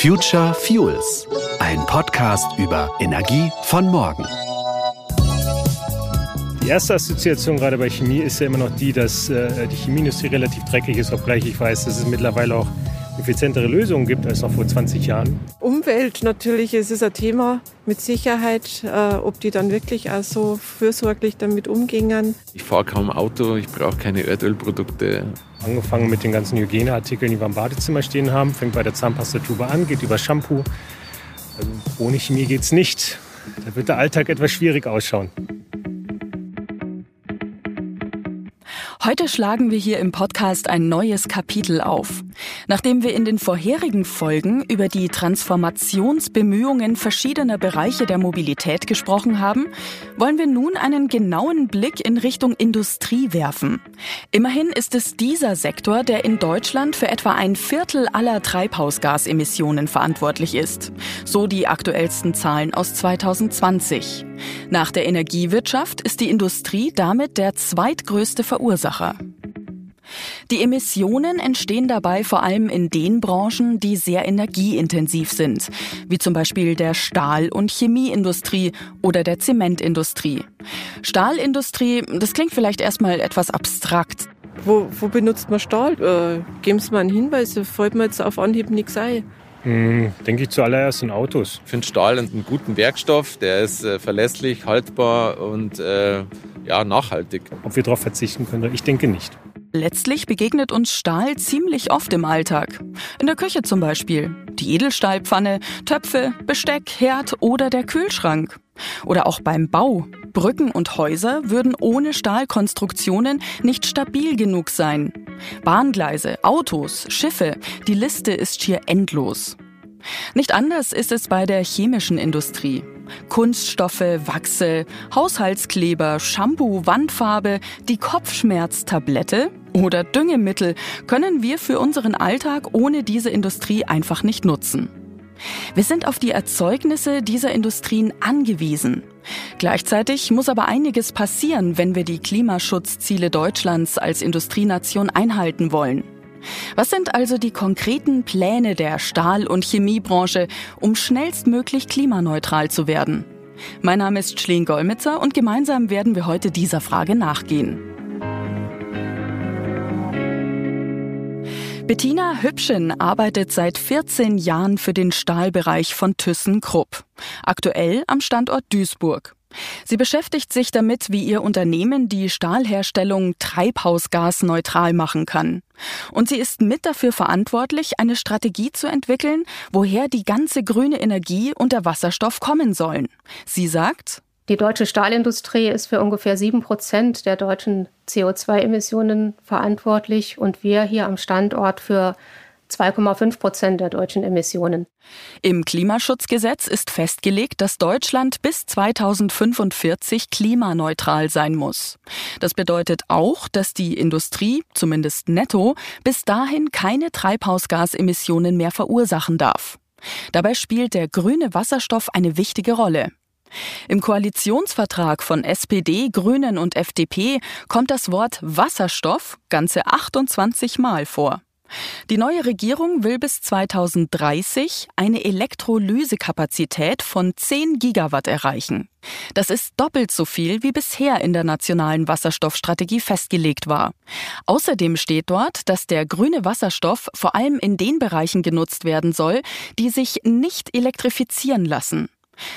Future Fuels, ein Podcast über Energie von morgen. Die erste Assoziation gerade bei Chemie ist ja immer noch die, dass äh, die Chemieindustrie relativ dreckig ist, obgleich ich weiß, dass es mittlerweile auch effizientere Lösungen gibt als noch vor 20 Jahren. Umwelt natürlich, es ist ein Thema mit Sicherheit, äh, ob die dann wirklich auch so fürsorglich damit umgingen. Ich fahre kaum Auto, ich brauche keine Erdölprodukte. Angefangen mit den ganzen Hygieneartikeln, die wir im Badezimmer stehen haben, fängt bei der Zahnpastatube an, geht über Shampoo. Also ohne Chemie geht es nicht. Da wird der Alltag etwas schwierig ausschauen. Heute schlagen wir hier im Podcast ein neues Kapitel auf. Nachdem wir in den vorherigen Folgen über die Transformationsbemühungen verschiedener Bereiche der Mobilität gesprochen haben, wollen wir nun einen genauen Blick in Richtung Industrie werfen. Immerhin ist es dieser Sektor, der in Deutschland für etwa ein Viertel aller Treibhausgasemissionen verantwortlich ist. So die aktuellsten Zahlen aus 2020. Nach der Energiewirtschaft ist die Industrie damit der zweitgrößte Verursacher. Die Emissionen entstehen dabei vor allem in den Branchen, die sehr energieintensiv sind, wie zum Beispiel der Stahl- und Chemieindustrie oder der Zementindustrie. Stahlindustrie, das klingt vielleicht erstmal etwas abstrakt. Wo, wo benutzt man Stahl? Äh, Geben Sie mal einen Hinweis, fällt mir jetzt auf Anhieb nichts ein. Hm, denke ich zuallererst in Autos. Ich finde Stahl einen guten Werkstoff, der ist äh, verlässlich, haltbar und äh, ja, nachhaltig. Ob wir darauf verzichten können, ich denke nicht. Letztlich begegnet uns Stahl ziemlich oft im Alltag. In der Küche zum Beispiel. Die Edelstahlpfanne, Töpfe, Besteck, Herd oder der Kühlschrank. Oder auch beim Bau. Brücken und Häuser würden ohne Stahlkonstruktionen nicht stabil genug sein. Bahngleise, Autos, Schiffe, die Liste ist schier endlos. Nicht anders ist es bei der chemischen Industrie. Kunststoffe, Wachse, Haushaltskleber, Shampoo, Wandfarbe, die Kopfschmerztablette oder Düngemittel können wir für unseren Alltag ohne diese Industrie einfach nicht nutzen. Wir sind auf die Erzeugnisse dieser Industrien angewiesen. Gleichzeitig muss aber einiges passieren, wenn wir die Klimaschutzziele Deutschlands als Industrienation einhalten wollen. Was sind also die konkreten Pläne der Stahl- und Chemiebranche, um schnellstmöglich klimaneutral zu werden? Mein Name ist Schleen Golmitzer und gemeinsam werden wir heute dieser Frage nachgehen. Bettina Hübschen arbeitet seit 14 Jahren für den Stahlbereich von ThyssenKrupp. Aktuell am Standort Duisburg. Sie beschäftigt sich damit, wie ihr Unternehmen die Stahlherstellung treibhausgasneutral machen kann. Und sie ist mit dafür verantwortlich, eine Strategie zu entwickeln, woher die ganze grüne Energie und der Wasserstoff kommen sollen. Sie sagt, die deutsche Stahlindustrie ist für ungefähr sieben Prozent der deutschen CO2-Emissionen verantwortlich und wir hier am Standort für 2,5 Prozent der deutschen Emissionen. Im Klimaschutzgesetz ist festgelegt, dass Deutschland bis 2045 klimaneutral sein muss. Das bedeutet auch, dass die Industrie, zumindest netto, bis dahin keine Treibhausgasemissionen mehr verursachen darf. Dabei spielt der grüne Wasserstoff eine wichtige Rolle. Im Koalitionsvertrag von SPD, Grünen und FDP kommt das Wort Wasserstoff ganze 28 Mal vor. Die neue Regierung will bis 2030 eine Elektrolysekapazität von 10 Gigawatt erreichen. Das ist doppelt so viel, wie bisher in der nationalen Wasserstoffstrategie festgelegt war. Außerdem steht dort, dass der grüne Wasserstoff vor allem in den Bereichen genutzt werden soll, die sich nicht elektrifizieren lassen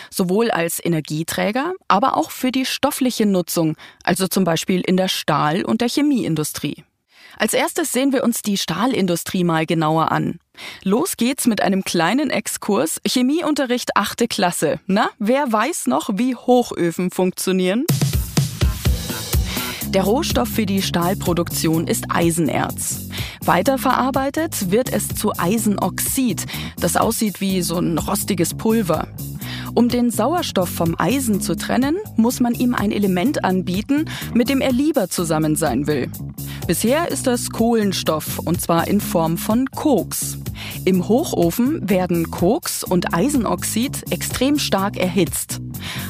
sowohl als Energieträger, aber auch für die stoffliche Nutzung, also zum Beispiel in der Stahl- und der Chemieindustrie. Als erstes sehen wir uns die Stahlindustrie mal genauer an. Los geht's mit einem kleinen Exkurs Chemieunterricht 8. Klasse. Na, wer weiß noch, wie Hochöfen funktionieren? Der Rohstoff für die Stahlproduktion ist Eisenerz. Weiterverarbeitet wird es zu Eisenoxid, das aussieht wie so ein rostiges Pulver. Um den Sauerstoff vom Eisen zu trennen, muss man ihm ein Element anbieten, mit dem er lieber zusammen sein will. Bisher ist das Kohlenstoff und zwar in Form von Koks. Im Hochofen werden Koks und Eisenoxid extrem stark erhitzt.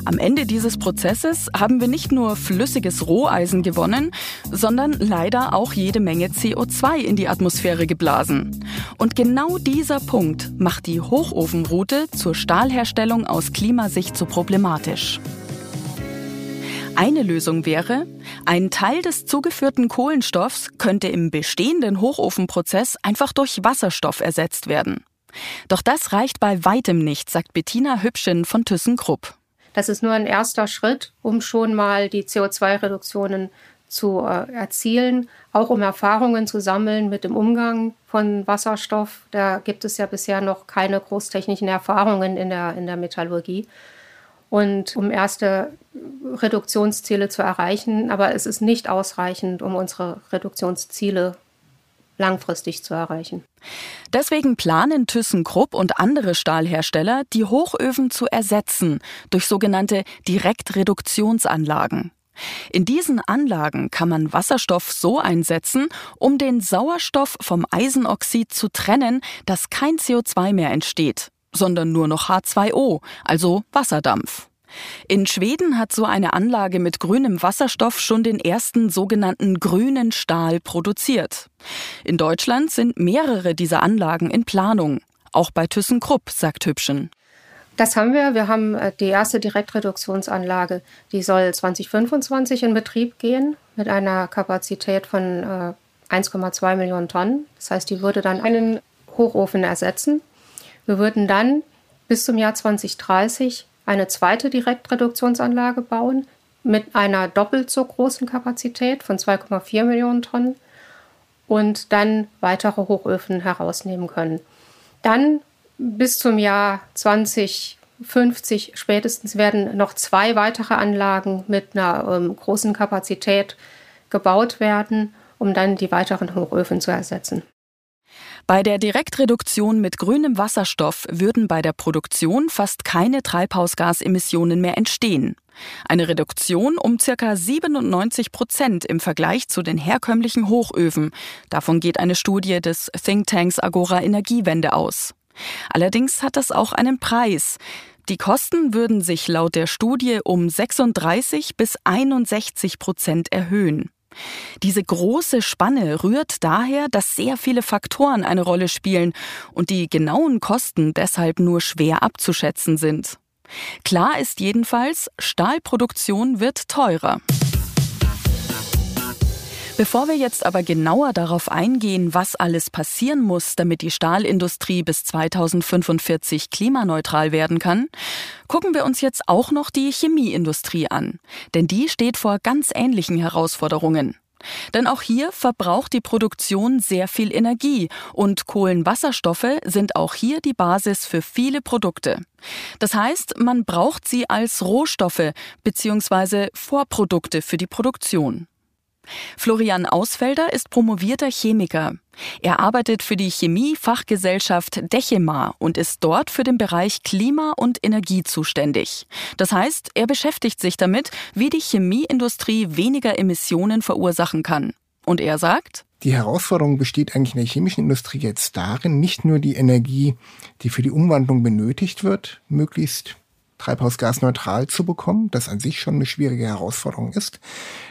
Am Ende dieses Prozesses haben wir nicht nur flüssiges Roheisen gewonnen, sondern leider auch jede Menge CO2 in die Atmosphäre geblasen. Und genau dieser Punkt macht die Hochofenroute zur Stahlherstellung aus Klimasicht so problematisch. Eine Lösung wäre, ein Teil des zugeführten Kohlenstoffs könnte im bestehenden Hochofenprozess einfach durch Wasserstoff ersetzt werden. Doch das reicht bei weitem nicht, sagt Bettina Hübschen von ThyssenKrupp. Das ist nur ein erster Schritt, um schon mal die CO2-Reduktionen zu äh, erzielen, auch um Erfahrungen zu sammeln mit dem Umgang von Wasserstoff. Da gibt es ja bisher noch keine großtechnischen Erfahrungen in der, in der Metallurgie. Und um erste Reduktionsziele zu erreichen, aber es ist nicht ausreichend, um unsere Reduktionsziele langfristig zu erreichen. Deswegen planen ThyssenKrupp und andere Stahlhersteller, die Hochöfen zu ersetzen durch sogenannte Direktreduktionsanlagen. In diesen Anlagen kann man Wasserstoff so einsetzen, um den Sauerstoff vom Eisenoxid zu trennen, dass kein CO2 mehr entsteht, sondern nur noch H2O, also Wasserdampf. In Schweden hat so eine Anlage mit grünem Wasserstoff schon den ersten sogenannten grünen Stahl produziert. In Deutschland sind mehrere dieser Anlagen in Planung. Auch bei ThyssenKrupp, sagt Hübschen. Das haben wir. Wir haben äh, die erste Direktreduktionsanlage, die soll 2025 in Betrieb gehen mit einer Kapazität von 1,2 äh, Millionen Tonnen. Das heißt, die würde dann einen Hochofen ersetzen. Wir würden dann bis zum Jahr 2030 eine zweite Direktreduktionsanlage bauen mit einer doppelt so großen Kapazität von 2,4 Millionen Tonnen und dann weitere Hochöfen herausnehmen können. Dann bis zum Jahr 2050 spätestens werden noch zwei weitere Anlagen mit einer ähm, großen Kapazität gebaut werden, um dann die weiteren Hochöfen zu ersetzen. Bei der Direktreduktion mit grünem Wasserstoff würden bei der Produktion fast keine Treibhausgasemissionen mehr entstehen. Eine Reduktion um ca. 97 Prozent im Vergleich zu den herkömmlichen Hochöfen. Davon geht eine Studie des Thinktanks Agora Energiewende aus. Allerdings hat das auch einen Preis. Die Kosten würden sich laut der Studie um 36 bis 61 Prozent erhöhen. Diese große Spanne rührt daher, dass sehr viele Faktoren eine Rolle spielen und die genauen Kosten deshalb nur schwer abzuschätzen sind. Klar ist jedenfalls, Stahlproduktion wird teurer. Bevor wir jetzt aber genauer darauf eingehen, was alles passieren muss, damit die Stahlindustrie bis 2045 klimaneutral werden kann, gucken wir uns jetzt auch noch die Chemieindustrie an. Denn die steht vor ganz ähnlichen Herausforderungen. Denn auch hier verbraucht die Produktion sehr viel Energie und Kohlenwasserstoffe sind auch hier die Basis für viele Produkte. Das heißt, man braucht sie als Rohstoffe bzw. Vorprodukte für die Produktion. Florian Ausfelder ist promovierter Chemiker. Er arbeitet für die Chemiefachgesellschaft Dechema und ist dort für den Bereich Klima und Energie zuständig. Das heißt, er beschäftigt sich damit, wie die Chemieindustrie weniger Emissionen verursachen kann. Und er sagt, die Herausforderung besteht eigentlich in der chemischen Industrie jetzt darin, nicht nur die Energie, die für die Umwandlung benötigt wird, möglichst treibhausgasneutral zu bekommen, das an sich schon eine schwierige Herausforderung ist,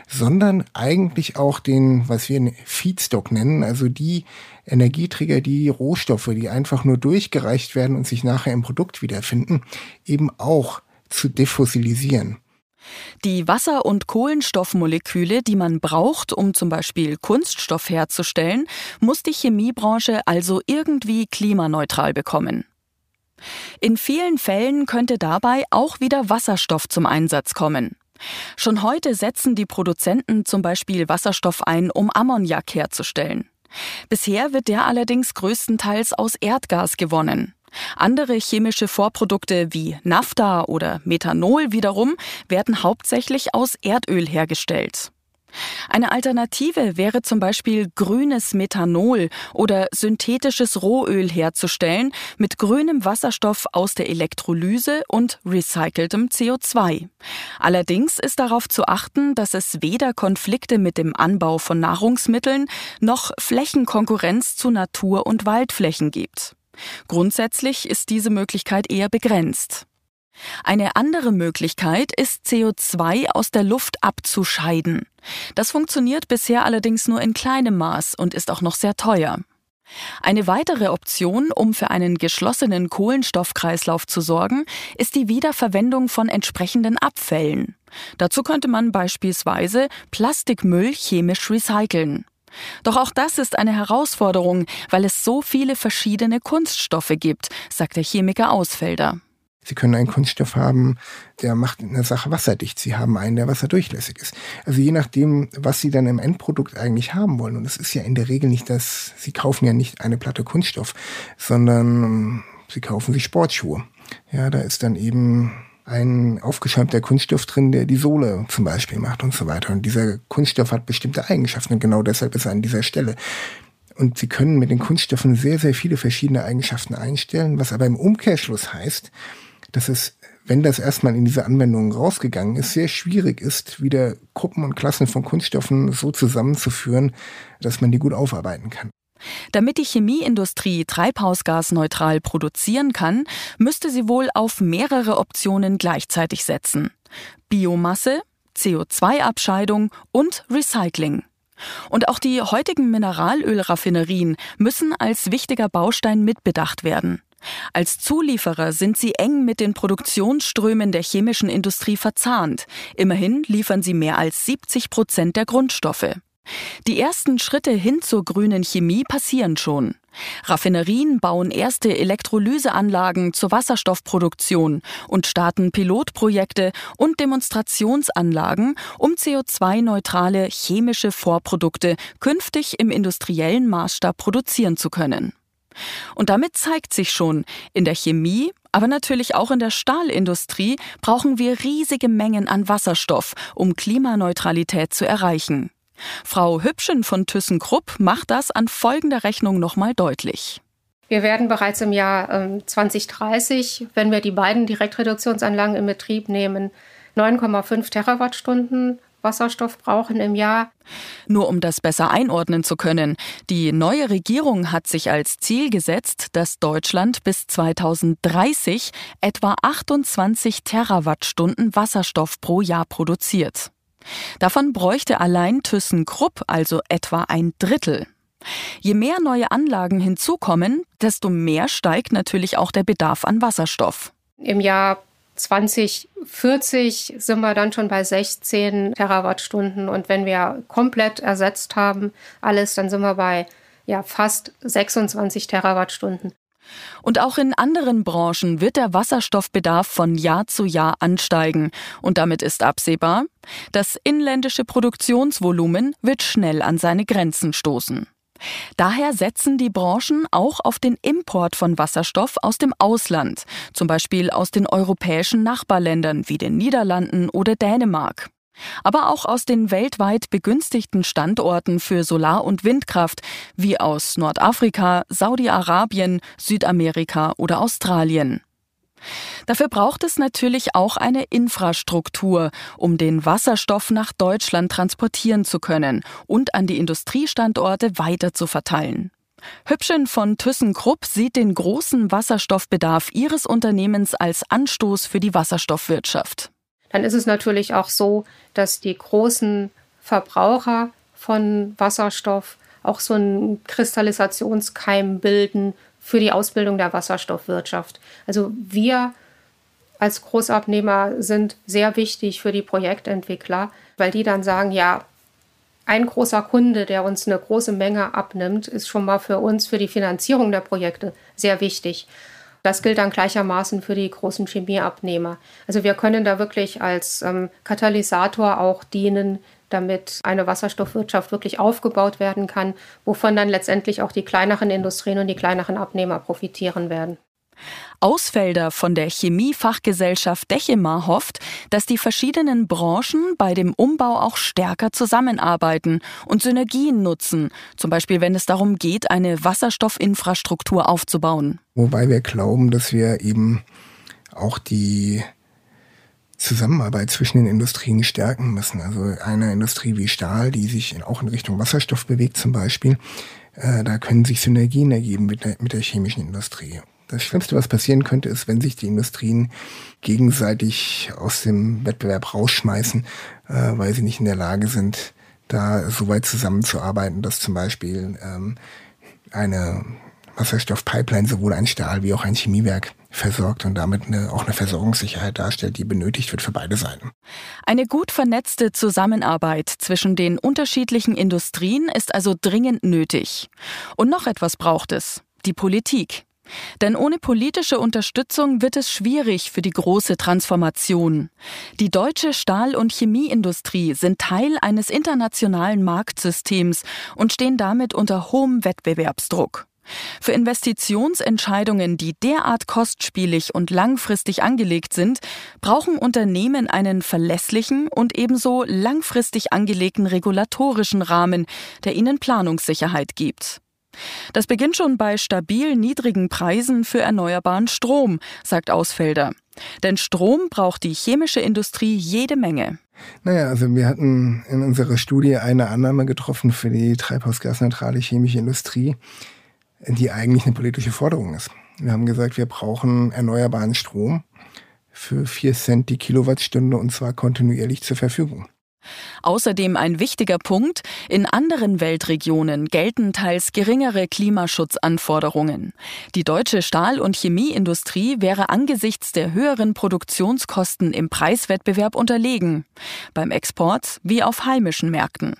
sondern eigentlich auch den, was wir einen Feedstock nennen, also die Energieträger, die Rohstoffe, die einfach nur durchgereicht werden und sich nachher im Produkt wiederfinden, eben auch zu defossilisieren. Die Wasser- und Kohlenstoffmoleküle, die man braucht, um zum Beispiel Kunststoff herzustellen, muss die Chemiebranche also irgendwie klimaneutral bekommen. In vielen Fällen könnte dabei auch wieder Wasserstoff zum Einsatz kommen. Schon heute setzen die Produzenten zum Beispiel Wasserstoff ein, um Ammoniak herzustellen. Bisher wird der allerdings größtenteils aus Erdgas gewonnen. Andere chemische Vorprodukte wie Naphtha oder Methanol wiederum werden hauptsächlich aus Erdöl hergestellt. Eine Alternative wäre zum Beispiel grünes Methanol oder synthetisches Rohöl herzustellen mit grünem Wasserstoff aus der Elektrolyse und recyceltem CO2. Allerdings ist darauf zu achten, dass es weder Konflikte mit dem Anbau von Nahrungsmitteln noch Flächenkonkurrenz zu Natur- und Waldflächen gibt. Grundsätzlich ist diese Möglichkeit eher begrenzt. Eine andere Möglichkeit ist, CO2 aus der Luft abzuscheiden. Das funktioniert bisher allerdings nur in kleinem Maß und ist auch noch sehr teuer. Eine weitere Option, um für einen geschlossenen Kohlenstoffkreislauf zu sorgen, ist die Wiederverwendung von entsprechenden Abfällen. Dazu könnte man beispielsweise Plastikmüll chemisch recyceln. Doch auch das ist eine Herausforderung, weil es so viele verschiedene Kunststoffe gibt, sagt der Chemiker Ausfelder. Sie können einen Kunststoff haben, der macht eine Sache wasserdicht. Sie haben einen, der wasserdurchlässig ist. Also je nachdem, was Sie dann im Endprodukt eigentlich haben wollen. Und es ist ja in der Regel nicht das, Sie kaufen ja nicht eine Platte Kunststoff, sondern Sie kaufen sich Sportschuhe. Ja, da ist dann eben ein aufgeschäumter Kunststoff drin, der die Sohle zum Beispiel macht und so weiter. Und dieser Kunststoff hat bestimmte Eigenschaften und genau deshalb ist er an dieser Stelle. Und Sie können mit den Kunststoffen sehr, sehr viele verschiedene Eigenschaften einstellen, was aber im Umkehrschluss heißt, dass es, wenn das erstmal in diese Anwendung rausgegangen ist, sehr schwierig ist, wieder Gruppen und Klassen von Kunststoffen so zusammenzuführen, dass man die gut aufarbeiten kann. Damit die Chemieindustrie treibhausgasneutral produzieren kann, müsste sie wohl auf mehrere Optionen gleichzeitig setzen. Biomasse, CO2-Abscheidung und Recycling. Und auch die heutigen Mineralölraffinerien müssen als wichtiger Baustein mitbedacht werden. Als Zulieferer sind sie eng mit den Produktionsströmen der chemischen Industrie verzahnt. Immerhin liefern sie mehr als 70 Prozent der Grundstoffe. Die ersten Schritte hin zur grünen Chemie passieren schon. Raffinerien bauen erste Elektrolyseanlagen zur Wasserstoffproduktion und starten Pilotprojekte und Demonstrationsanlagen, um CO2-neutrale chemische Vorprodukte künftig im industriellen Maßstab produzieren zu können. Und damit zeigt sich schon, in der Chemie, aber natürlich auch in der Stahlindustrie brauchen wir riesige Mengen an Wasserstoff, um Klimaneutralität zu erreichen. Frau Hübschen von ThyssenKrupp macht das an folgender Rechnung nochmal deutlich. Wir werden bereits im Jahr 2030, ähm, wenn wir die beiden Direktreduktionsanlagen in Betrieb nehmen, 9,5 Terawattstunden Wasserstoff brauchen im Jahr. Nur um das besser einordnen zu können, die neue Regierung hat sich als Ziel gesetzt, dass Deutschland bis 2030 etwa 28 Terawattstunden Wasserstoff pro Jahr produziert. Davon bräuchte allein ThyssenKrupp also etwa ein Drittel. Je mehr neue Anlagen hinzukommen, desto mehr steigt natürlich auch der Bedarf an Wasserstoff. Im Jahr 2040 sind wir dann schon bei 16 Terawattstunden und wenn wir komplett ersetzt haben alles, dann sind wir bei ja fast 26 Terawattstunden. Und auch in anderen Branchen wird der Wasserstoffbedarf von Jahr zu Jahr ansteigen. Und damit ist absehbar, das inländische Produktionsvolumen wird schnell an seine Grenzen stoßen. Daher setzen die Branchen auch auf den Import von Wasserstoff aus dem Ausland, zum Beispiel aus den europäischen Nachbarländern wie den Niederlanden oder Dänemark aber auch aus den weltweit begünstigten Standorten für Solar- und Windkraft, wie aus Nordafrika, Saudi-Arabien, Südamerika oder Australien. Dafür braucht es natürlich auch eine Infrastruktur, um den Wasserstoff nach Deutschland transportieren zu können und an die Industriestandorte weiter zu verteilen. Hübschen von ThyssenKrupp sieht den großen Wasserstoffbedarf ihres Unternehmens als Anstoß für die Wasserstoffwirtschaft dann ist es natürlich auch so, dass die großen Verbraucher von Wasserstoff auch so einen Kristallisationskeim bilden für die Ausbildung der Wasserstoffwirtschaft. Also wir als Großabnehmer sind sehr wichtig für die Projektentwickler, weil die dann sagen, ja, ein großer Kunde, der uns eine große Menge abnimmt, ist schon mal für uns, für die Finanzierung der Projekte sehr wichtig. Das gilt dann gleichermaßen für die großen Chemieabnehmer. Also wir können da wirklich als ähm, Katalysator auch dienen, damit eine Wasserstoffwirtschaft wirklich aufgebaut werden kann, wovon dann letztendlich auch die kleineren Industrien und die kleineren Abnehmer profitieren werden. Ausfelder von der Chemiefachgesellschaft Dechema hofft, dass die verschiedenen Branchen bei dem Umbau auch stärker zusammenarbeiten und Synergien nutzen, zum Beispiel wenn es darum geht, eine Wasserstoffinfrastruktur aufzubauen. Wobei wir glauben, dass wir eben auch die Zusammenarbeit zwischen den Industrien stärken müssen. Also eine Industrie wie Stahl, die sich auch in Richtung Wasserstoff bewegt zum Beispiel, äh, da können sich Synergien ergeben mit der, mit der chemischen Industrie. Das Schlimmste, was passieren könnte, ist, wenn sich die Industrien gegenseitig aus dem Wettbewerb rausschmeißen, äh, weil sie nicht in der Lage sind, da so weit zusammenzuarbeiten, dass zum Beispiel ähm, eine Wasserstoffpipeline sowohl ein Stahl wie auch ein Chemiewerk versorgt und damit eine, auch eine Versorgungssicherheit darstellt, die benötigt wird für beide Seiten. Eine gut vernetzte Zusammenarbeit zwischen den unterschiedlichen Industrien ist also dringend nötig. Und noch etwas braucht es, die Politik. Denn ohne politische Unterstützung wird es schwierig für die große Transformation. Die deutsche Stahl- und Chemieindustrie sind Teil eines internationalen Marktsystems und stehen damit unter hohem Wettbewerbsdruck. Für Investitionsentscheidungen, die derart kostspielig und langfristig angelegt sind, brauchen Unternehmen einen verlässlichen und ebenso langfristig angelegten regulatorischen Rahmen, der ihnen Planungssicherheit gibt. Das beginnt schon bei stabil niedrigen Preisen für erneuerbaren Strom, sagt Ausfelder. Denn Strom braucht die chemische Industrie jede Menge. Naja, also wir hatten in unserer Studie eine Annahme getroffen für die treibhausgasneutrale chemische Industrie, die eigentlich eine politische Forderung ist. Wir haben gesagt, wir brauchen erneuerbaren Strom für vier Cent die Kilowattstunde und zwar kontinuierlich zur Verfügung. Außerdem ein wichtiger Punkt, in anderen Weltregionen gelten teils geringere Klimaschutzanforderungen. Die deutsche Stahl- und Chemieindustrie wäre angesichts der höheren Produktionskosten im Preiswettbewerb unterlegen, beim Export wie auf heimischen Märkten.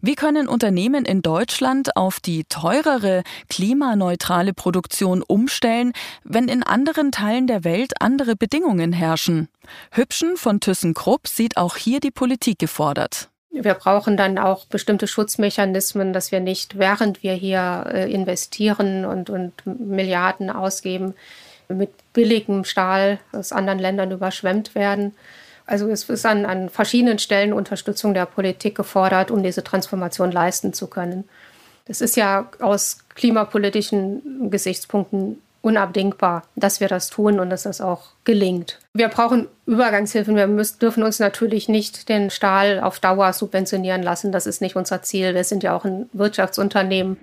Wie können Unternehmen in Deutschland auf die teurere, klimaneutrale Produktion umstellen, wenn in anderen Teilen der Welt andere Bedingungen herrschen? Hübschen von ThyssenKrupp sieht auch hier die Politik gefordert. Wir brauchen dann auch bestimmte Schutzmechanismen, dass wir nicht, während wir hier äh, investieren und, und Milliarden ausgeben, mit billigem Stahl aus anderen Ländern überschwemmt werden. Also es ist an, an verschiedenen Stellen Unterstützung der Politik gefordert, um diese Transformation leisten zu können. Das ist ja aus klimapolitischen Gesichtspunkten unabdingbar, dass wir das tun und dass das auch gelingt. Wir brauchen Übergangshilfen. Wir müssen, dürfen uns natürlich nicht den Stahl auf Dauer subventionieren lassen. Das ist nicht unser Ziel. Wir sind ja auch ein Wirtschaftsunternehmen.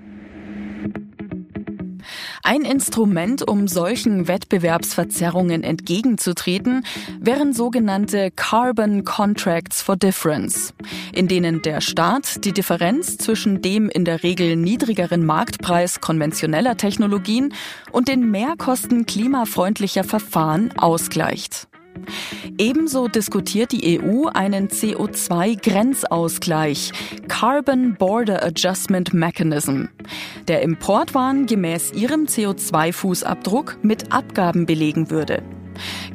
Ein Instrument, um solchen Wettbewerbsverzerrungen entgegenzutreten, wären sogenannte Carbon Contracts for Difference, in denen der Staat die Differenz zwischen dem in der Regel niedrigeren Marktpreis konventioneller Technologien und den Mehrkosten klimafreundlicher Verfahren ausgleicht. Ebenso diskutiert die EU einen CO2-Grenzausgleich, Carbon Border Adjustment Mechanism. Der Importwaren gemäß ihrem CO2-Fußabdruck mit Abgaben belegen würde.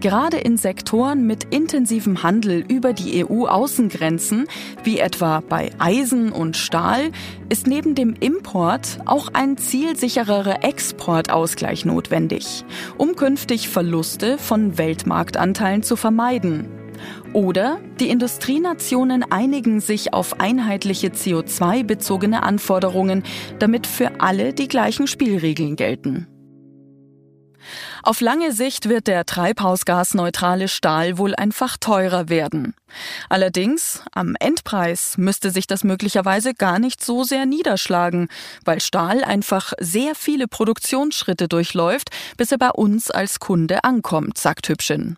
Gerade in Sektoren mit intensivem Handel über die EU-Außengrenzen, wie etwa bei Eisen und Stahl, ist neben dem Import auch ein zielsichererer Exportausgleich notwendig, um künftig Verluste von Weltmarktanteilen zu vermeiden. Oder die Industrienationen einigen sich auf einheitliche CO2-bezogene Anforderungen, damit für alle die gleichen Spielregeln gelten. Auf lange Sicht wird der treibhausgasneutrale Stahl wohl einfach teurer werden. Allerdings, am Endpreis müsste sich das möglicherweise gar nicht so sehr niederschlagen, weil Stahl einfach sehr viele Produktionsschritte durchläuft, bis er bei uns als Kunde ankommt, sagt Hübschen.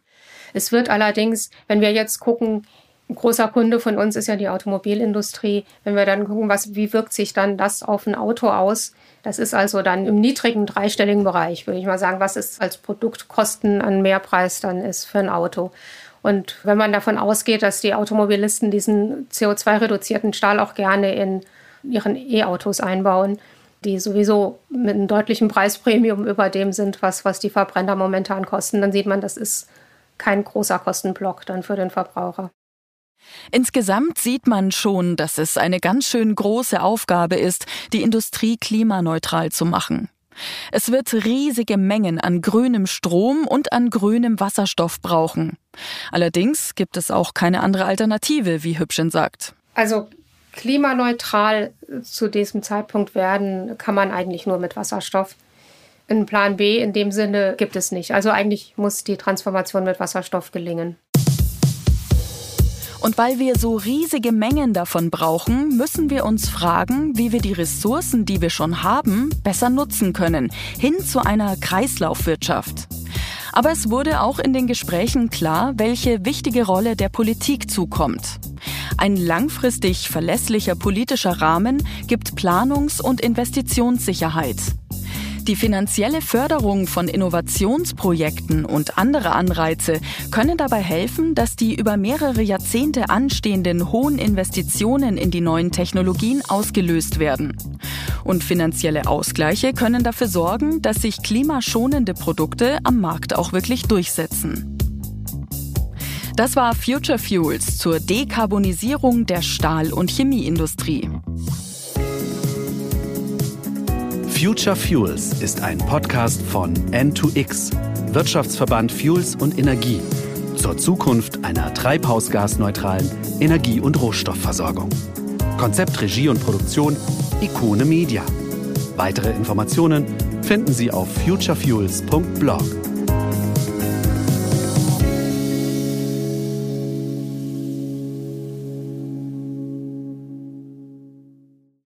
Es wird allerdings, wenn wir jetzt gucken, ein großer Kunde von uns ist ja die Automobilindustrie. Wenn wir dann gucken, was, wie wirkt sich dann das auf ein Auto aus? Das ist also dann im niedrigen dreistelligen Bereich, würde ich mal sagen, was es als Produktkosten an Mehrpreis dann ist für ein Auto. Und wenn man davon ausgeht, dass die Automobilisten diesen CO2-reduzierten Stahl auch gerne in ihren E-Autos einbauen, die sowieso mit einem deutlichen Preispremium über dem sind, was, was die Verbrenner momentan kosten, dann sieht man, das ist kein großer Kostenblock dann für den Verbraucher. Insgesamt sieht man schon, dass es eine ganz schön große Aufgabe ist, die Industrie klimaneutral zu machen. Es wird riesige Mengen an grünem Strom und an grünem Wasserstoff brauchen. Allerdings gibt es auch keine andere Alternative, wie Hübschen sagt. Also klimaneutral zu diesem Zeitpunkt werden kann man eigentlich nur mit Wasserstoff. Einen Plan B in dem Sinne gibt es nicht. Also eigentlich muss die Transformation mit Wasserstoff gelingen. Und weil wir so riesige Mengen davon brauchen, müssen wir uns fragen, wie wir die Ressourcen, die wir schon haben, besser nutzen können, hin zu einer Kreislaufwirtschaft. Aber es wurde auch in den Gesprächen klar, welche wichtige Rolle der Politik zukommt. Ein langfristig verlässlicher politischer Rahmen gibt Planungs- und Investitionssicherheit. Die finanzielle Förderung von Innovationsprojekten und andere Anreize können dabei helfen, dass die über mehrere Jahrzehnte anstehenden hohen Investitionen in die neuen Technologien ausgelöst werden. Und finanzielle Ausgleiche können dafür sorgen, dass sich klimaschonende Produkte am Markt auch wirklich durchsetzen. Das war Future Fuels zur Dekarbonisierung der Stahl- und Chemieindustrie. Future Fuels ist ein Podcast von N2X, Wirtschaftsverband Fuels und Energie, zur Zukunft einer treibhausgasneutralen Energie- und Rohstoffversorgung. Konzept, Regie und Produktion Ikone Media. Weitere Informationen finden Sie auf futurefuels.blog.